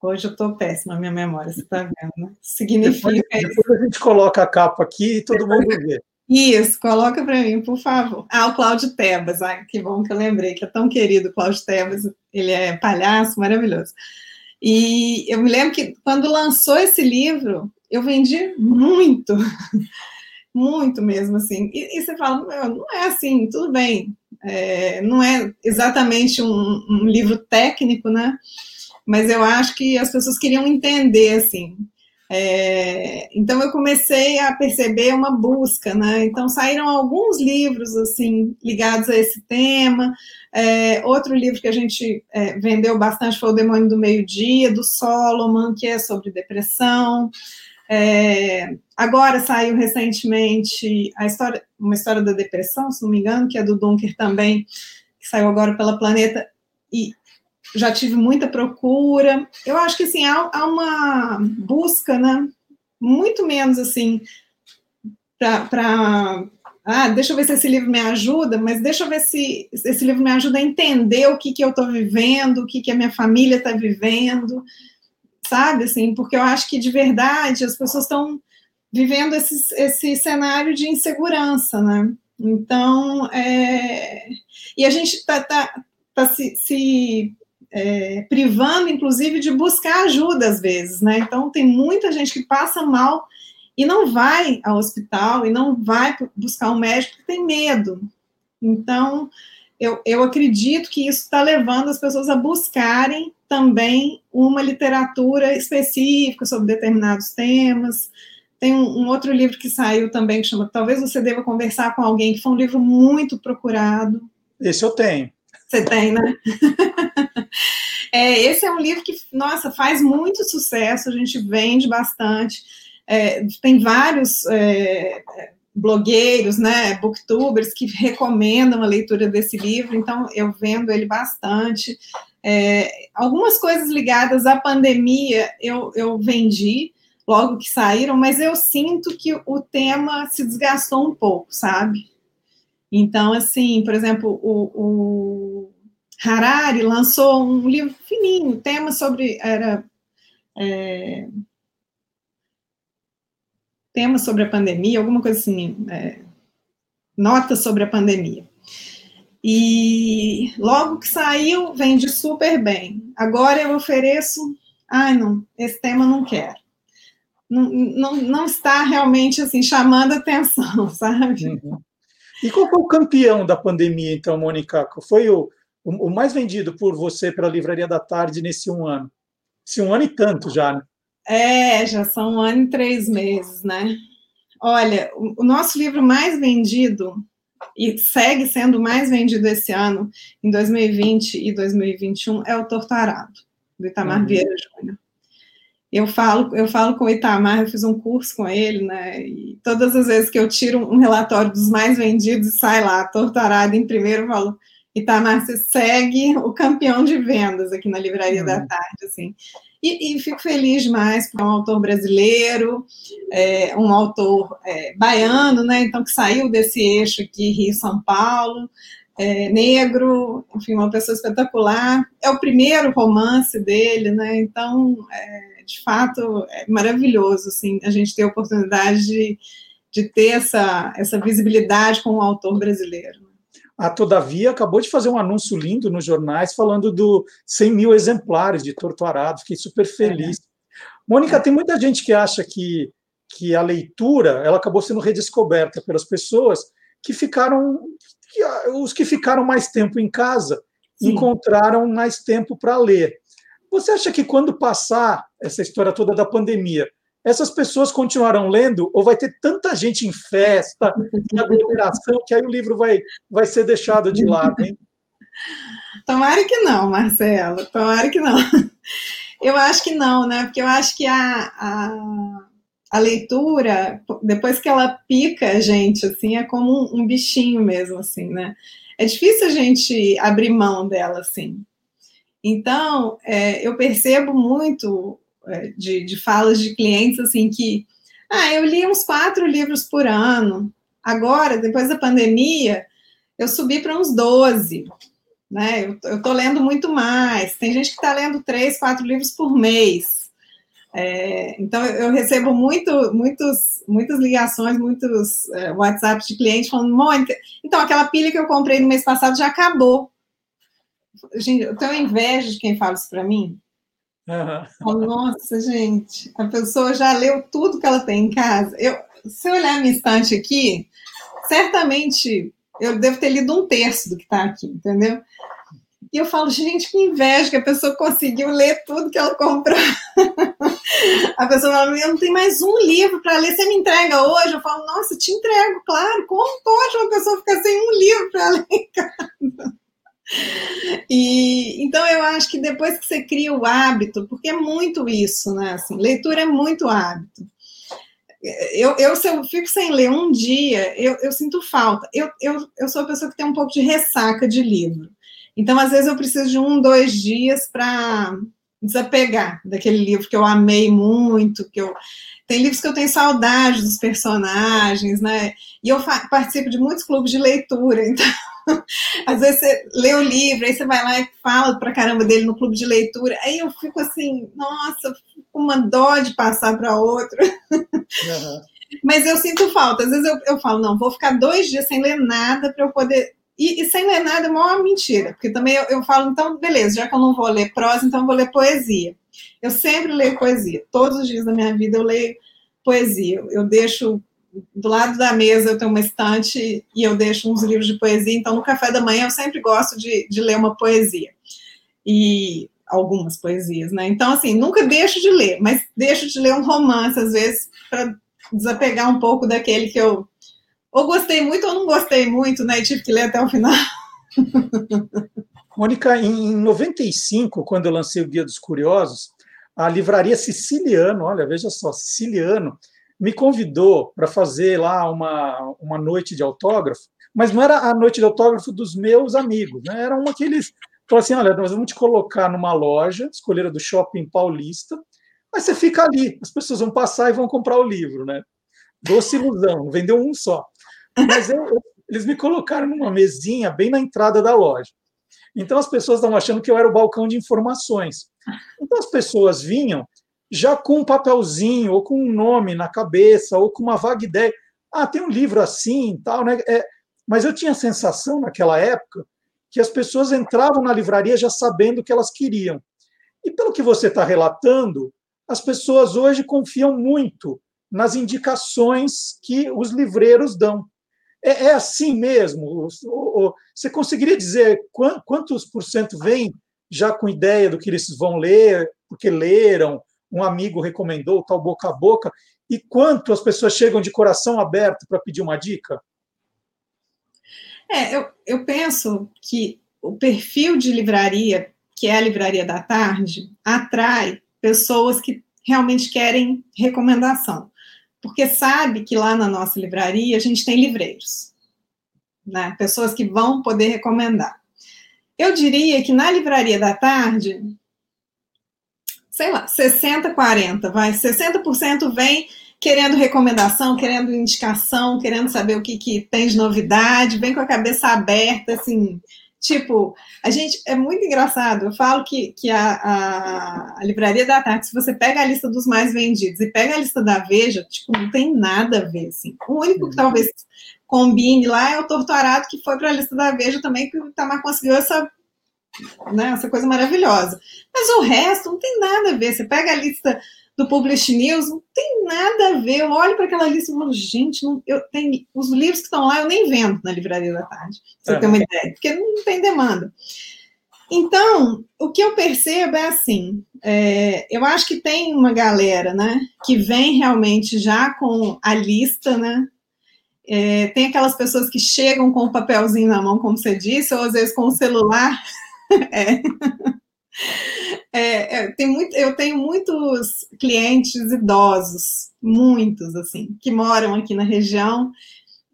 Hoje eu estou péssima a minha memória, você está vendo, né? Significa. Depois, depois, a gente coloca a capa aqui e todo mundo vê. Isso, coloca para mim, por favor. Ah, o Cláudio Tebas, ah, que bom que eu lembrei, que é tão querido o Cláudio Tebas, ele é palhaço, maravilhoso. E eu me lembro que quando lançou esse livro, eu vendi muito. (laughs) muito mesmo, assim. E, e você fala, não é assim, tudo bem. É, não é exatamente um, um, livro técnico, né? Mas eu acho que as pessoas queriam entender, assim. É, então eu comecei a perceber uma busca, né? Então saíram alguns livros, assim, ligados a esse tema. É, outro livro que a gente é, vendeu bastante foi O Demônio do Meio-Dia, do Solomon, que é sobre depressão. É, agora saiu recentemente a história, uma história da depressão, se não me engano, que é do Dunker também, que saiu agora pela Planeta, e já tive muita procura. Eu acho que assim, há, há uma busca, né? Muito menos assim para ah, deixa eu ver se esse livro me ajuda, mas deixa eu ver se esse livro me ajuda a entender o que, que eu estou vivendo, o que, que a minha família está vivendo sabe? Assim, porque eu acho que de verdade as pessoas estão vivendo esse, esse cenário de insegurança, né? Então, é... e a gente está tá, tá se, se é, privando, inclusive, de buscar ajuda às vezes, né? Então, tem muita gente que passa mal e não vai ao hospital e não vai buscar um médico porque tem medo. Então, eu, eu acredito que isso está levando as pessoas a buscarem também uma literatura específica sobre determinados temas. Tem um, um, outro livro que saiu também que chama Talvez Você Deva Conversar com Alguém, que foi um livro muito procurado. Esse eu tenho. Você tem, né? (laughs) é, esse é um livro que, nossa, faz muito sucesso, a gente vende bastante. É, tem vários é, blogueiros, né, booktubers que recomendam a leitura desse livro, então eu vendo ele bastante. É, algumas coisas ligadas à pandemia eu, eu vendi logo que saíram, mas eu sinto que o tema se desgastou um pouco, sabe? Então, assim, por exemplo, o, o Harari lançou um livro fininho, tema sobre era é, tema sobre a pandemia, alguma coisa assim, é, nota sobre a pandemia. E logo que saiu, vende super bem. Agora eu ofereço, ai não, esse tema não quero. Não, não, não está realmente assim chamando atenção, (laughs) sabe? Uhum. E qual foi o campeão da pandemia, então, Mônica? Foi o, o, o mais vendido por você pela Livraria da Tarde nesse um ano? Esse um ano e tanto já, né? É, já são um ano e três meses, né? Olha, o, o nosso livro mais vendido e segue sendo mais vendido esse ano, em 2020 e 2021, é o Torturado, do Itamar uhum. Vieira Júnior. Eu falo, eu falo com o Itamar, eu fiz um curso com ele, né? E todas as vezes que eu tiro um relatório dos mais vendidos e sai lá, Torturado em primeiro, eu falo, Itamar, você segue o campeão de vendas aqui na Livraria uhum. da Tarde, assim. E, e, fico feliz porque é um autor brasileiro, é, um autor é, baiano, né? Então, que saiu desse eixo aqui, Rio-São Paulo, é, negro, enfim, uma pessoa espetacular. É o primeiro romance dele, né? Então, é, de fato, é maravilhoso, assim, a gente ter a oportunidade de, de ter essa, essa visibilidade com um autor brasileiro. A Todavia acabou de fazer um anúncio lindo nos jornais falando do 100 mil exemplares de Torto Arado. Fiquei super feliz. É. Mônica, tem muita gente que acha que, que a leitura ela acabou sendo redescoberta pelas pessoas que ficaram, que, os que ficaram mais tempo em casa Sim. encontraram mais tempo para ler. Você acha que quando passar essa história toda da pandemia, essas pessoas continuarão lendo ou vai ter tanta gente em festa, (laughs) em aglomeração, que aí o livro vai, vai ser deixado de lado, hein? (laughs) Tomara que não, Marcelo, tomara que não. (laughs) Eu acho que não, né? Porque eu acho que a, a, a leitura, depois que ela pica a gente, assim, é como um, um bichinho mesmo, assim, né? É difícil a gente abrir mão dela, assim. Então, é, eu percebo muito de, de falas de clientes assim que ah, eu li uns quatro livros por ano. Agora, depois da pandemia, eu subi para uns 12. Né? Eu estou lendo muito mais. Tem gente que está lendo três, quatro livros por mês. É, então, eu recebo muito, muitos, muitas ligações, muitos é, WhatsApps de clientes falando, Mônica, então aquela pilha que eu comprei no mês passado já acabou. Gente, eu tenho inveja de quem fala isso para mim. Uhum. Nossa, gente, a pessoa já leu tudo que ela tem em casa. Eu, se eu olhar minha estante aqui, certamente eu devo ter lido um terço do que está aqui, entendeu? E eu falo, gente, que inveja que a pessoa conseguiu ler tudo que ela comprou. (laughs) a pessoa fala, eu não tenho mais um livro para ler, você me entrega hoje? Eu falo, nossa, te entrego, claro. Como pode uma pessoa ficar sem um livro para ler em casa? (laughs) E então eu acho que depois que você cria o hábito, porque é muito isso, né? Assim, leitura é muito hábito. Eu, eu, se eu fico sem ler um dia, eu, eu sinto falta. Eu, eu, eu sou a pessoa que tem um pouco de ressaca de livro. Então, às vezes, eu preciso de um, dois dias para desapegar daquele livro que eu amei muito, que eu tem livros que eu tenho saudade dos personagens, né? E eu participo de muitos clubes de leitura, (laughs) então (laughs) às vezes você lê o livro, aí você vai lá e fala pra caramba dele no clube de leitura, aí eu fico assim, nossa, com uma dó de passar para outro. Uhum. Mas eu sinto falta. Às vezes eu, eu falo, não, vou ficar dois dias sem ler nada para eu poder e, e, sem ler nada é uma mentira, porque também eu, eu, falo, então, beleza, já que eu não vou ler prosa, então eu vou ler poesia. Eu sempre leio poesia, todos os dias da minha vida eu leio poesia. Eu deixo do lado da mesa, eu tenho uma estante e eu deixo uns livros de poesia, então no café da manhã eu sempre gosto de, de ler uma poesia. E algumas poesias, né? Então, assim, nunca deixo de ler, mas deixo de ler um romance, às vezes, para desapegar um pouco daquele que eu ou gostei muito ou não gostei muito, né? E tive que ler até o final. (laughs) Mônica, em 95, quando eu lancei o Guia dos Curiosos, a livraria Siciliano, olha, veja só, Siciliano, me convidou para fazer lá uma, uma noite de autógrafo, mas não era a noite de autógrafo dos meus amigos, né? Era uma que eles falaram assim: olha, nós vamos te colocar numa loja, escolheram do shopping paulista, mas você fica ali, as pessoas vão passar e vão comprar o livro, né? Doce ilusão, vendeu um só. Mas eu, eles me colocaram numa mesinha bem na entrada da loja. Então as pessoas estavam achando que eu era o balcão de informações. Então as pessoas vinham já com um papelzinho, ou com um nome na cabeça, ou com uma vaga ideia. Ah, tem um livro assim tal, né? É, mas eu tinha a sensação naquela época que as pessoas entravam na livraria já sabendo o que elas queriam. E pelo que você está relatando, as pessoas hoje confiam muito nas indicações que os livreiros dão. É, é assim mesmo? Você conseguiria dizer quantos por cento vem já com ideia do que eles vão ler, porque leram, um amigo recomendou, tal boca a boca, e quanto as pessoas chegam de coração aberto para pedir uma dica? É, eu, eu penso que o perfil de livraria, que é a livraria da tarde, atrai pessoas que realmente querem recomendação porque sabe que lá na nossa livraria a gente tem livreiros, né? pessoas que vão poder recomendar. Eu diria que na livraria da tarde, sei lá, 60, 40, vai, 60% vem querendo recomendação, querendo indicação, querendo saber o que, que tem de novidade, vem com a cabeça aberta, assim, Tipo, a gente é muito engraçado. Eu falo que, que a, a, a, livraria da tarde, se você pega a lista dos mais vendidos e pega a lista da Veja, tipo, não tem nada a ver. Assim. O único que uhum. talvez combine lá é o Torturado, que foi para a lista da Veja também, que o Tamar conseguiu essa, né, essa coisa maravilhosa. Mas o resto não tem nada a ver. Você pega a lista do Publish News, não tem nada a ver. Eu olho para aquela lista e falo, gente, não, eu tenho, os livros que estão lá eu nem vendo na livraria da tarde, pra você é. ter uma ideia, porque não tem demanda. Então, o que eu percebo é assim, é, eu acho que tem uma galera, né, que vem realmente já com a lista, né, é, tem aquelas pessoas que chegam com o papelzinho na mão, como você disse, ou às vezes com o celular, (laughs) é. É, é, tem muito, eu tenho muitos clientes idosos, muitos, assim, que moram aqui na região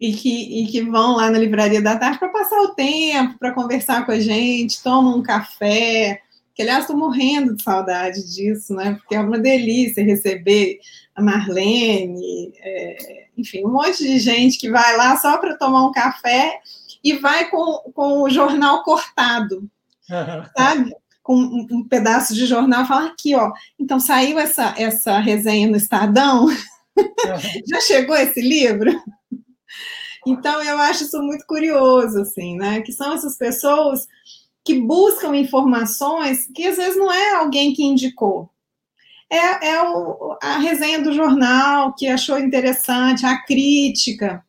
e que, e que vão lá na livraria da tarde para passar o tempo, para conversar com a gente, tomam um café. Que, aliás, estou morrendo de saudade disso, né? Porque é uma delícia receber a Marlene, é, enfim, um monte de gente que vai lá só para tomar um café e vai com, com o jornal cortado, (laughs) sabe? com um, um pedaço de jornal falar aqui, ó, então saiu essa, essa resenha no Estadão? (laughs) Já chegou esse livro? Então, eu acho isso muito curioso, assim, né? Que são essas pessoas que buscam informações que às vezes não é alguém que indicou. é, é o, a resenha do jornal que achou interessante, a crítica.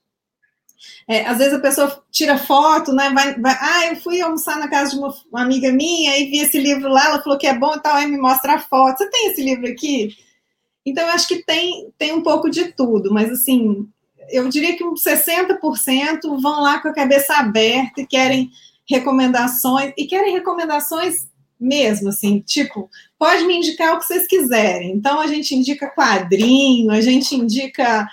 É, às vezes a pessoa tira foto, né? Vai, vai, ah, eu fui almoçar na casa de uma, uma, amiga minha e vi esse livro lá, ela falou que é bom e tal, aí me mostra a foto. Você tem esse livro aqui? Então, eu acho que tem, tem um pouco de tudo, mas assim, eu diria que uns 60% vão lá com a cabeça aberta e querem recomendações, e querem recomendações mesmo, assim, tipo, pode me indicar o que vocês quiserem. Então, a gente indica quadrinho, a gente indica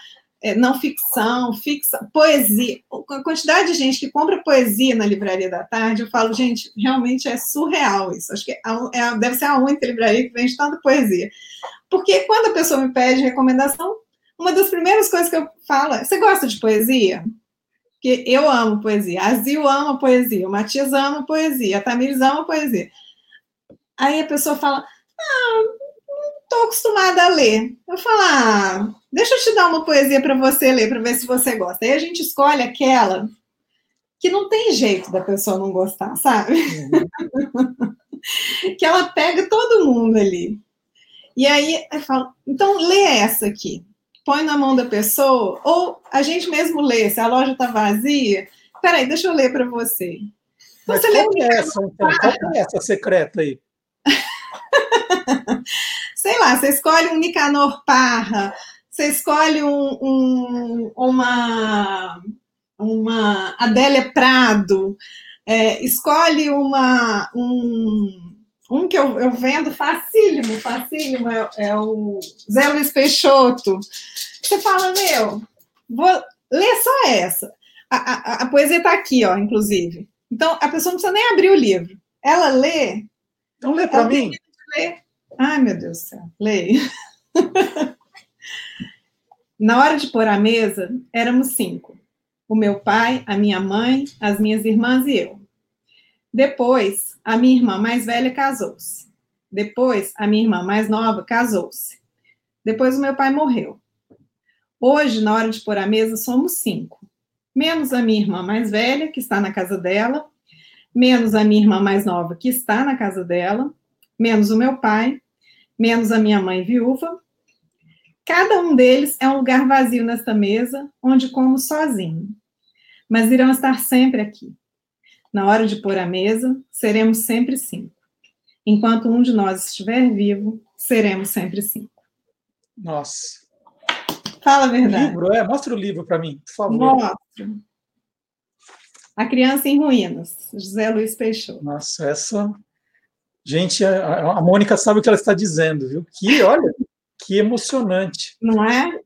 não ficção, fixa, poesia. A quantidade de gente que compra poesia na livraria da tarde, eu falo, gente, realmente é surreal isso. Acho que é, é deve ser a única livraria que vende tanta poesia. Porque quando a pessoa me pede recomendação, uma das primeiras coisas que eu falo é: você gosta de poesia? Porque eu amo poesia, a Zil ama poesia, o Matias ama poesia, a Tamires ama poesia. Aí a pessoa fala: ah, não estou acostumada a ler. Eu falo: ah, deixa eu te dar uma poesia para você ler, para ver se você gosta. Aí a gente escolhe aquela que não tem jeito da pessoa não gostar, sabe? Uhum. (laughs) que ela pega todo mundo ali. E aí eu falo: então lê essa aqui põe na mão da pessoa, ou a gente mesmo lê, se a loja está vazia, peraí, deixa eu ler para você. Então, Mas você qual, é essa, então? qual é essa secreta aí? (laughs) Sei lá, você escolhe um Nicanor Parra, você escolhe um, um, uma, uma Adélia Prado, é, escolhe uma, um, um que eu, eu vendo facílimo, facílimo, é, é, o Zé Luiz Peixoto. Você fala, meu, vou ler só essa. A, a, a poesia está aqui, ó, inclusive. Então, a pessoa não precisa nem abrir o livro. Ela lê. Então, lê para mim. Lê. Ai, meu Deus do céu. Leia. (laughs) Na hora de pôr a mesa, éramos cinco. O meu pai, a minha mãe, as minhas irmãs e eu. Depois, a minha irmã mais velha casou-se. Depois, a minha irmã mais nova casou-se. Depois, o meu pai morreu. Hoje, na hora de pôr a mesa, somos cinco. Menos a minha irmã mais velha, que está na casa dela, menos a minha irmã mais nova, que está na casa dela, menos o meu pai, menos a minha mãe viúva. Cada um deles é um lugar vazio nesta mesa, onde como sozinho. Mas irão estar sempre aqui. Na hora de pôr a mesa, seremos sempre cinco. Enquanto um de nós estiver vivo, seremos sempre cinco. Nossa. Fala a verdade. livro, é, mostra o livro para mim, por favor. Mostra. A Criança em Ruínas, José Luiz Peixoto. Nossa, essa. Gente, a, a Mônica sabe o que ela está dizendo, viu? Que, olha, que emocionante. Não é?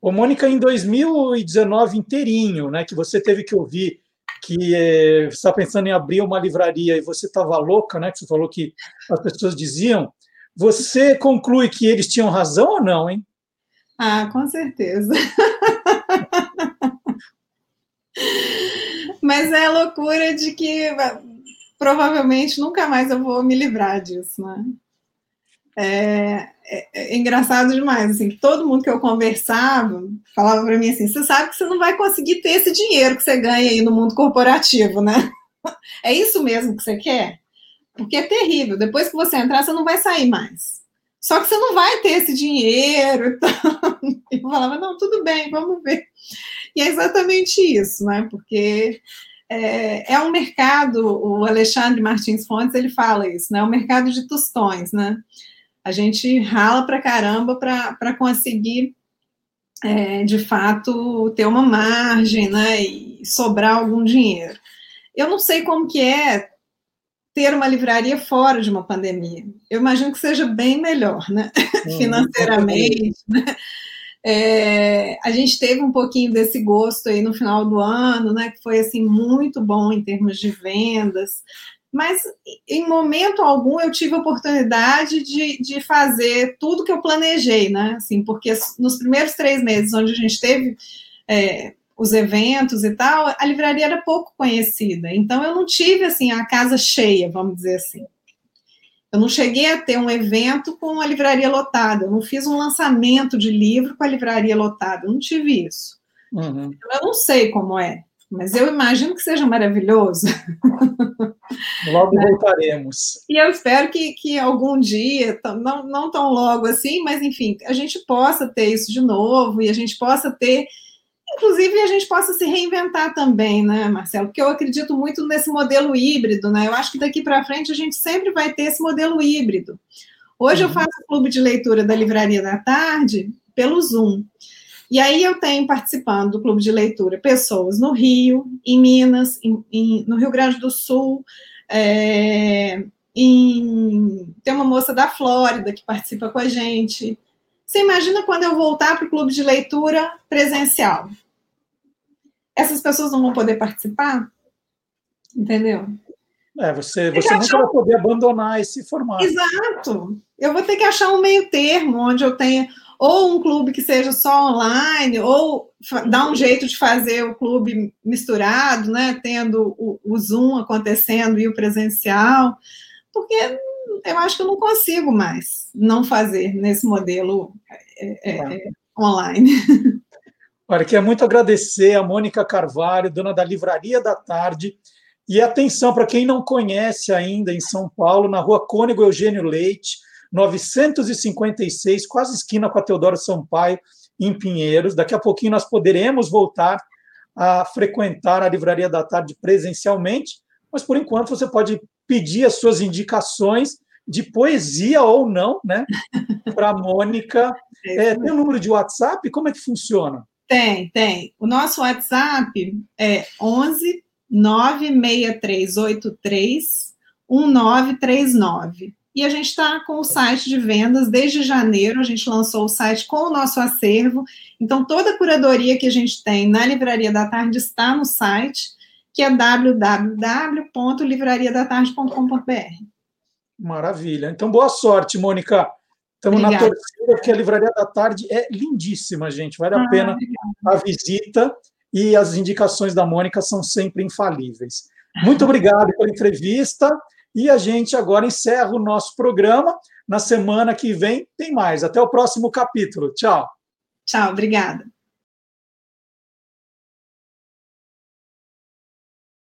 Ô, Mônica, em 2019 inteirinho, né, que você teve que ouvir que é, você está pensando em abrir uma livraria e você estava louca, né? Que você falou que as pessoas diziam. Você conclui que eles tinham razão ou não, hein? Ah, com certeza. (laughs) Mas é a loucura de que provavelmente nunca mais eu vou me livrar disso, né? É, é, é, engraçado demais, assim, que todo mundo que eu conversava falava para mim assim, você sabe que você não vai conseguir ter esse dinheiro que você ganha aí no mundo corporativo, né? (laughs) É isso mesmo que você quer? Porque é terrível. Depois que você entrar, você não vai sair mais. Só que você não vai ter esse dinheiro. Então... (laughs) Eu falava, não, tudo bem, vamos ver. E é exatamente isso, né? Porque é, é um mercado, o Alexandre Martins Fontes, ele fala isso, né? É um mercado de tostões, né? A gente rala para caramba para conseguir, é, de fato, ter uma margem né, e sobrar algum dinheiro. Eu não sei como que é ter uma livraria fora de uma pandemia. Eu imagino que seja bem melhor, né? Hum, (laughs) financeiramente. Né? É, a gente teve um pouquinho desse gosto aí no final do ano, né? Que foi assim muito bom em termos de vendas mas em momento algum eu tive a oportunidade de, de fazer tudo que eu planejei, né? Assim, porque nos primeiros três meses, onde a gente teve é, os eventos e tal, a livraria era pouco conhecida. Então eu não tive assim a casa cheia, vamos dizer assim. Eu não cheguei a ter um evento com a livraria lotada, eu não fiz um lançamento de livro com a livraria lotada, eu não tive isso. Uhum. Eu não sei como é mas eu imagino que seja maravilhoso. (laughs) Logo né? voltaremos. E eu espero que, que algum dia, não, não tão logo assim, mas enfim, a gente possa ter isso de novo e a gente possa ter, inclusive a gente possa se reinventar também, né, Marcelo? Porque eu acredito muito nesse modelo híbrido, né? Eu acho que daqui para frente a gente sempre vai ter esse modelo híbrido. Hoje uhum. eu faço clube de leitura da Livraria da Tarde pelo Zoom. E aí eu tenho participando do clube de leitura pessoas no Rio, em Minas, em, em, no Rio Grande do Sul, é, em, tem uma moça da Flórida que participa com a gente. Você imagina quando eu voltar para o clube de leitura presencial? Essas pessoas não vão poder participar? Entendeu? É, você, você nunca achar... vai poder abandonar esse formato. Exato. Eu vou ter que achar um meio termo onde eu tenha ou um clube que seja só online, ou dar um jeito de fazer o clube misturado, né, tendo o, o Zoom acontecendo e o presencial, porque eu acho que eu não consigo mais não fazer nesse modelo é, é, é, online. (laughs) Olha, quero muito agradecer a Mônica Carvalho, dona da Livraria da Tarde, e atenção para quem não conhece ainda em São Paulo, na rua Cônego Eugênio Leite, 956, quase esquina com a Teodoro Sampaio, em Pinheiros. Daqui a pouquinho nós poderemos voltar a frequentar a Livraria da Tarde presencialmente, mas por enquanto você pode pedir as suas indicações de poesia ou não, né, (laughs) para a Mônica. É, tem um número de WhatsApp? Como é que funciona? Tem, tem. O nosso WhatsApp é 11 96383 1939. E a gente está com o site de vendas desde janeiro, a gente lançou o site com o nosso acervo. Então, toda a curadoria que a gente tem na Livraria da Tarde está no site, que é www.livrariadatarde.com.br. Maravilha. Então, boa sorte, Mônica. Estamos na torcida, porque a Livraria da Tarde é lindíssima, gente. Vale a ah, pena obrigada. a visita e as indicações da Mônica são sempre infalíveis. Muito (laughs) obrigado pela entrevista. E a gente agora encerra o nosso programa. Na semana que vem tem mais. Até o próximo capítulo. Tchau. Tchau, obrigada.